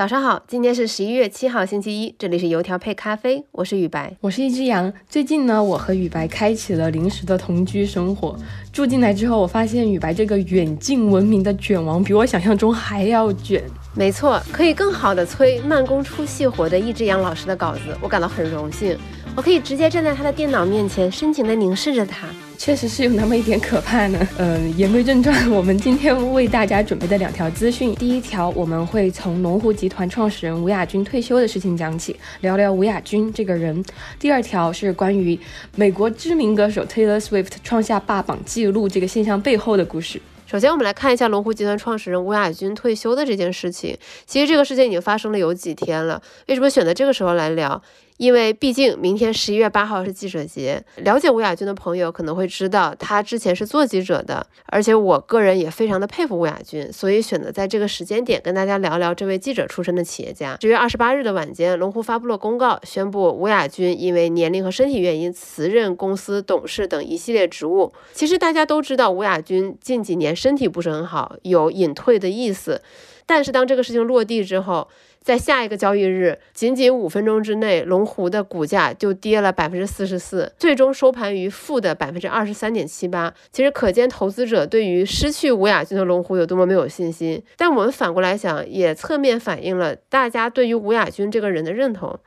早上好，今天是十一月七号，星期一，这里是油条配咖啡，我是雨白，我是一只羊。最近呢，我和雨白开启了临时的同居生活。住进来之后，我发现雨白这个远近闻名的卷王，比我想象中还要卷。没错，可以更好的催慢工出细活的一只羊老师的稿子，我感到很荣幸。我可以直接站在他的电脑面前，深情地凝视着他。确实是有那么一点可怕呢。嗯，言归正传，我们今天为大家准备的两条资讯，第一条我们会从龙湖集团创始人吴亚军退休的事情讲起，聊聊吴亚军这个人。第二条是关于美国知名歌手 Taylor Swift 创下霸榜记录这个现象背后的故事。首先，我们来看一下龙湖集团创始人吴亚军退休的这件事情。其实这个事情已经发生了有几天了，为什么选择这个时候来聊？因为毕竟明天十一月八号是记者节，了解吴亚军的朋友可能会知道，他之前是做记者的，而且我个人也非常的佩服吴亚军，所以选择在这个时间点跟大家聊聊这位记者出身的企业家。十月二十八日的晚间，龙湖发布了公告，宣布吴亚军因为年龄和身体原因辞任公司董事等一系列职务。其实大家都知道，吴亚军近几年身体不是很好，有隐退的意思，但是当这个事情落地之后，在下一个交易日，仅仅五分钟之内，龙湖的股价就跌了百分之四十四，最终收盘于负的百分之二十三点七八。其实可见投资者对于失去吴亚军的龙湖有多么没有信心。但我们反过来想，也侧面反映了大家对于吴亚军这个人的认同。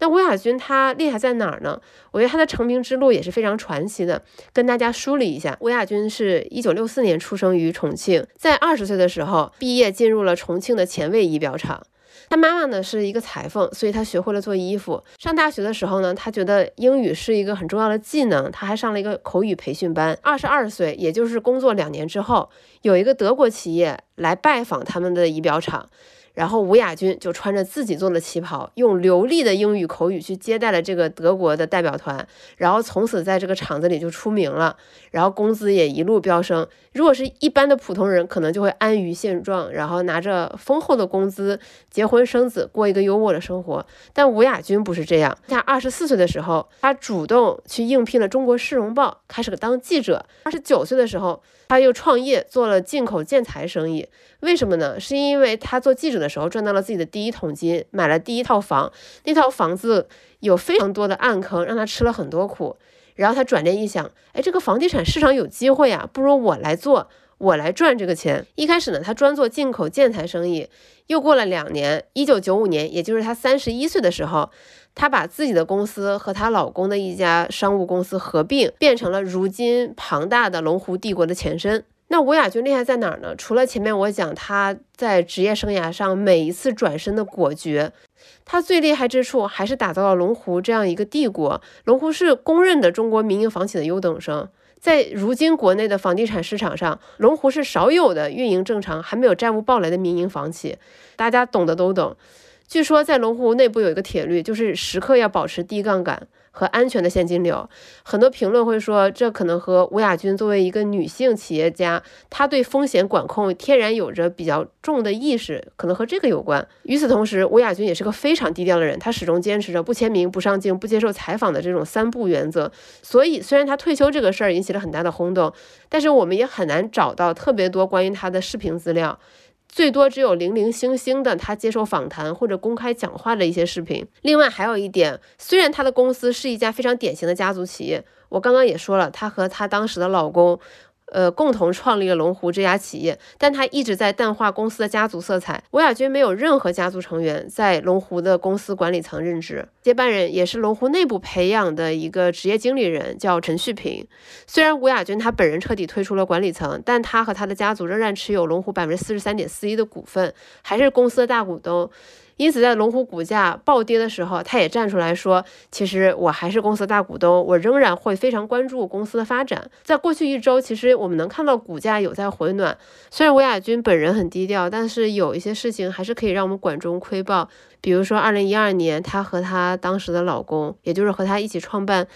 那吴亚军他厉害在哪儿呢？我觉得他的成名之路也是非常传奇的，跟大家梳理一下。吴亚军是一九六四年出生于重庆，在二十岁的时候毕业，进入了重庆的前卫仪表厂。他妈妈呢是一个裁缝，所以他学会了做衣服。上大学的时候呢，他觉得英语是一个很重要的技能，他还上了一个口语培训班。二十二岁，也就是工作两年之后，有一个德国企业来拜访他们的仪表厂。然后吴亚军就穿着自己做的旗袍，用流利的英语口语去接待了这个德国的代表团，然后从此在这个厂子里就出名了，然后工资也一路飙升。如果是一般的普通人，可能就会安于现状，然后拿着丰厚的工资结婚生子，过一个优渥的生活。但吴亚军不是这样，他二十四岁的时候，他主动去应聘了中国市容报，开始当记者。二十九岁的时候。他又创业做了进口建材生意，为什么呢？是因为他做记者的时候赚到了自己的第一桶金，买了第一套房，那套房子有非常多的暗坑，让他吃了很多苦。然后他转念一想，哎，这个房地产市场有机会啊，不如我来做，我来赚这个钱。一开始呢，他专做进口建材生意。又过了两年，一九九五年，也就是他三十一岁的时候。她把自己的公司和她老公的一家商务公司合并，变成了如今庞大的龙湖帝国的前身。那吴亚军厉害在哪儿呢？除了前面我讲他在职业生涯上每一次转身的果决，他最厉害之处还是打造了龙湖这样一个帝国。龙湖是公认的中国民营房企的优等生，在如今国内的房地产市场上，龙湖是少有的运营正常、还没有债务暴雷的民营房企。大家懂的都懂。据说在龙湖内部有一个铁律，就是时刻要保持低杠杆和安全的现金流。很多评论会说，这可能和吴亚军作为一个女性企业家，她对风险管控天然有着比较重的意识，可能和这个有关。与此同时，吴亚军也是个非常低调的人，他始终坚持着不签名、不上镜、不接受采访的这种三不原则。所以，虽然他退休这个事儿引起了很大的轰动，但是我们也很难找到特别多关于他的视频资料。最多只有零零星星的他接受访谈或者公开讲话的一些视频。另外还有一点，虽然他的公司是一家非常典型的家族企业，我刚刚也说了，他和他当时的老公。呃，共同创立了龙湖这家企业，但他一直在淡化公司的家族色彩。吴亚军没有任何家族成员在龙湖的公司管理层任职，接班人也是龙湖内部培养的一个职业经理人，叫陈旭平。虽然吴亚军他本人彻底退出了管理层，但他和他的家族仍然持有龙湖百分之四十三点四一的股份，还是公司的大股东。因此，在龙湖股价暴跌的时候，他也站出来说：“其实我还是公司大股东，我仍然会非常关注公司的发展。”在过去一周，其实我们能看到股价有在回暖。虽然吴亚军本人很低调，但是有一些事情还是可以让我们管中窥豹。比如说，二零一二年，她和她当时的老公，也就是和她一起创办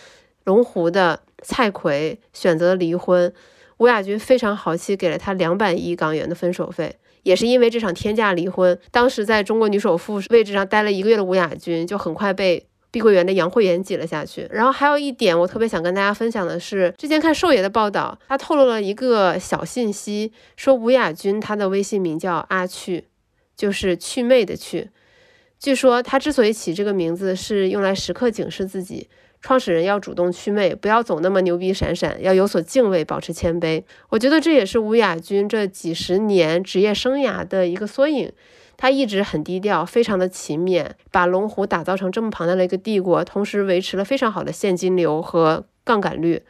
龙湖的蔡奎选择离婚，吴亚军非常豪气，给了他两百亿港元的分手费。也是因为这场天价离婚，当时在中国女首富位置上待了一个月的吴亚军，就很快被碧桂园的杨惠妍挤了下去。然后还有一点，我特别想跟大家分享的是，之前看寿爷的报道，他透露了一个小信息，说吴亚军他的微信名叫阿去，就是祛魅的祛。据说他之所以起这个名字，是用来时刻警示自己。创始人要主动祛魅，不要总那么牛逼闪闪，要有所敬畏，保持谦卑。我觉得这也是吴亚军这几十年职业生涯的一个缩影。他一直很低调，非常的勤勉，把龙湖打造成这么庞大的一个帝国，同时维持了非常好的现金流和杠杆率。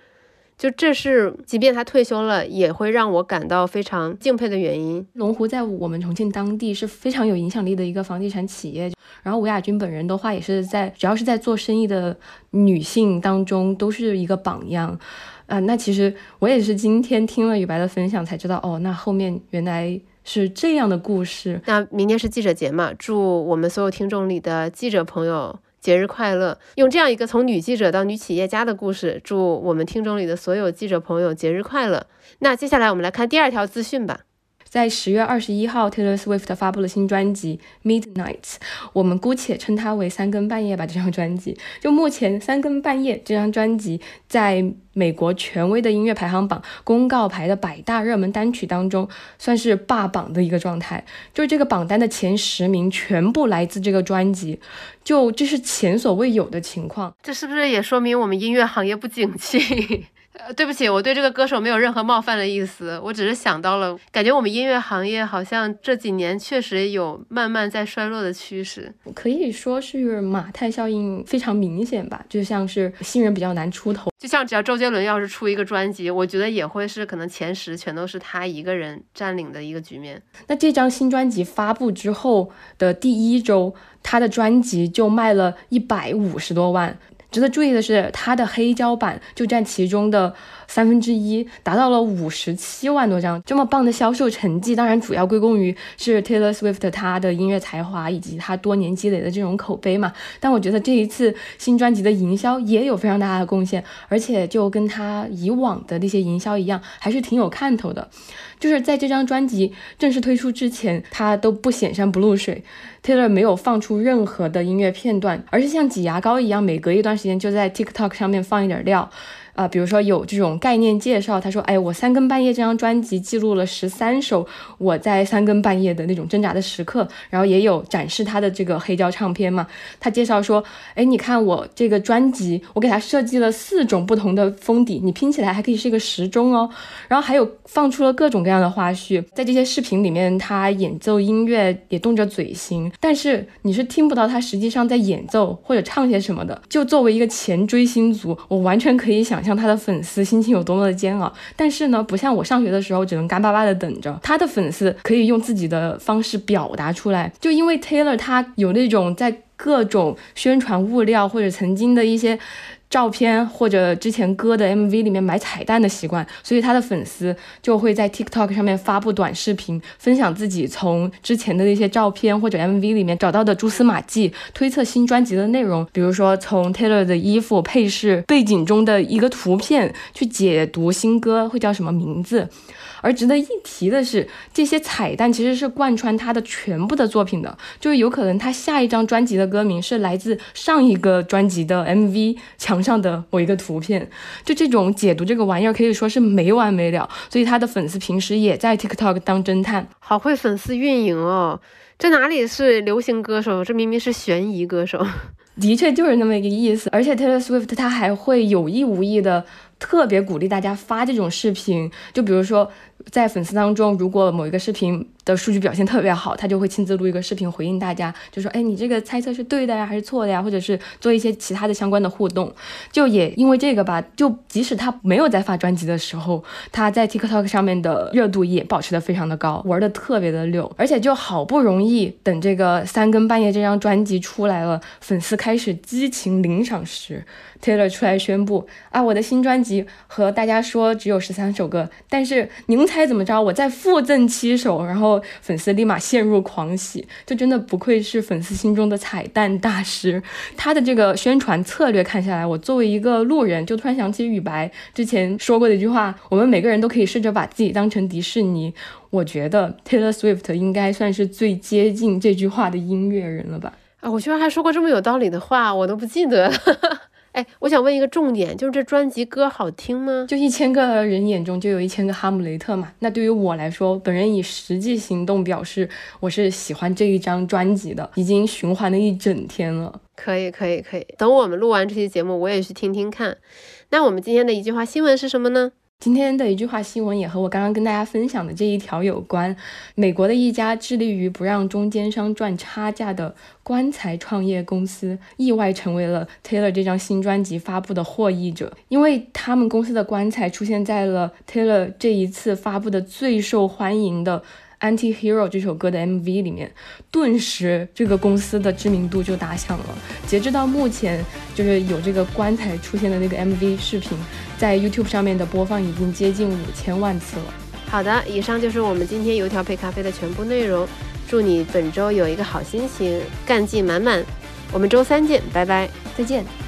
就这是，即便他退休了，也会让我感到非常敬佩的原因。龙湖在我们重庆当地是非常有影响力的一个房地产企业。然后吴亚军本人的话，也是在只要是在做生意的女性当中，都是一个榜样。啊，那其实我也是今天听了雨白的分享才知道，哦，那后面原来是这样的故事。那明天是记者节嘛？祝我们所有听众里的记者朋友。节日快乐！用这样一个从女记者到女企业家的故事，祝我们听众里的所有记者朋友节日快乐。那接下来我们来看第二条资讯吧。在十月二十一号，Taylor Swift 发布了新专辑《Midnight》，我们姑且称它为“三更半夜”吧。这张专辑，就目前“三更半夜”这张专辑，在美国权威的音乐排行榜公告牌的百大热门单曲当中，算是霸榜的一个状态。就是这个榜单的前十名全部来自这个专辑，就这是前所未有的情况。这是不是也说明我们音乐行业不景气？呃，对不起，我对这个歌手没有任何冒犯的意思，我只是想到了，感觉我们音乐行业好像这几年确实有慢慢在衰落的趋势，可以说是马太效应非常明显吧，就像是新人比较难出头，就像只要周杰伦要是出一个专辑，我觉得也会是可能前十全都是他一个人占领的一个局面。那这张新专辑发布之后的第一周，他的专辑就卖了一百五十多万。值得注意的是，它的黑胶版就占其中的三分之一，达到了五十七万多张。这么棒的销售成绩，当然主要归功于是 Taylor Swift 他的音乐才华以及他多年积累的这种口碑嘛。但我觉得这一次新专辑的营销也有非常大的贡献，而且就跟他以往的那些营销一样，还是挺有看头的。就是在这张专辑正式推出之前，他都不显山不露水。Taylor 没有放出任何的音乐片段，而是像挤牙膏一样，每隔一段时间就在 TikTok 上面放一点料。啊，比如说有这种概念介绍，他说：“哎，我三更半夜这张专辑记录了十三首我在三更半夜的那种挣扎的时刻。”然后也有展示他的这个黑胶唱片嘛。他介绍说：“哎，你看我这个专辑，我给他设计了四种不同的封底，你拼起来还可以是一个时钟哦。”然后还有放出了各种各样的花絮，在这些视频里面，他演奏音乐也动着嘴型，但是你是听不到他实际上在演奏或者唱些什么的。就作为一个前追星族，我完全可以想。像他的粉丝心情有多么的煎熬，但是呢，不像我上学的时候只能干巴巴的等着，他的粉丝可以用自己的方式表达出来。就因为 Taylor 他有那种在各种宣传物料或者曾经的一些。照片或者之前歌的 MV 里面买彩蛋的习惯，所以他的粉丝就会在 TikTok 上面发布短视频，分享自己从之前的那些照片或者 MV 里面找到的蛛丝马迹，推测新专辑的内容。比如说从 Taylor 的衣服配饰背景中的一个图片去解读新歌会叫什么名字。而值得一提的是，这些彩蛋其实是贯穿他的全部的作品的，就是有可能他下一张专辑的歌名是来自上一个专辑的 MV 墙上的某一个图片，就这种解读这个玩意儿可以说是没完没了。所以他的粉丝平时也在 TikTok 当侦探，好会粉丝运营哦。这哪里是流行歌手，这明明是悬疑歌手。的确就是那么一个意思，而且 Taylor Swift 他还会有意无意的特别鼓励大家发这种视频，就比如说。在粉丝当中，如果某一个视频的数据表现特别好，他就会亲自录一个视频回应大家，就说：“哎，你这个猜测是对的呀，还是错的呀？”或者是做一些其他的相关的互动。就也因为这个吧，就即使他没有在发专辑的时候，他在 TikTok 上面的热度也保持的非常的高，玩的特别的溜。而且就好不容易等这个三更半夜这张专辑出来了，粉丝开始激情领赏时。Taylor 出来宣布啊，我的新专辑和大家说只有十三首歌，但是您猜猜怎么着？我再附赠七首，然后粉丝立马陷入狂喜，就真的不愧是粉丝心中的彩蛋大师。他的这个宣传策略看下来，我作为一个路人，就突然想起雨白之前说过的一句话：我们每个人都可以试着把自己当成迪士尼。我觉得 Taylor Swift 应该算是最接近这句话的音乐人了吧？啊，我居然还说过这么有道理的话，我都不记得。哎，我想问一个重点，就是这专辑歌好听吗？就一千个人眼中就有一千个哈姆雷特嘛。那对于我来说，本人以实际行动表示我是喜欢这一张专辑的，已经循环了一整天了。可以，可以，可以。等我们录完这期节目，我也去听听看。那我们今天的一句话新闻是什么呢？今天的一句话新闻也和我刚刚跟大家分享的这一条有关。美国的一家致力于不让中间商赚差价的棺材创业公司，意外成为了 Taylor 这张新专辑发布的获益者，因为他们公司的棺材出现在了 Taylor 这一次发布的最受欢迎的。Anti-Hero 这首歌的 MV 里面，顿时这个公司的知名度就打响了。截至到目前，就是有这个棺材出现的那个 MV 视频，在 YouTube 上面的播放已经接近五千万次了。好的，以上就是我们今天油条配咖啡的全部内容。祝你本周有一个好心情，干劲满满。我们周三见，拜拜，再见。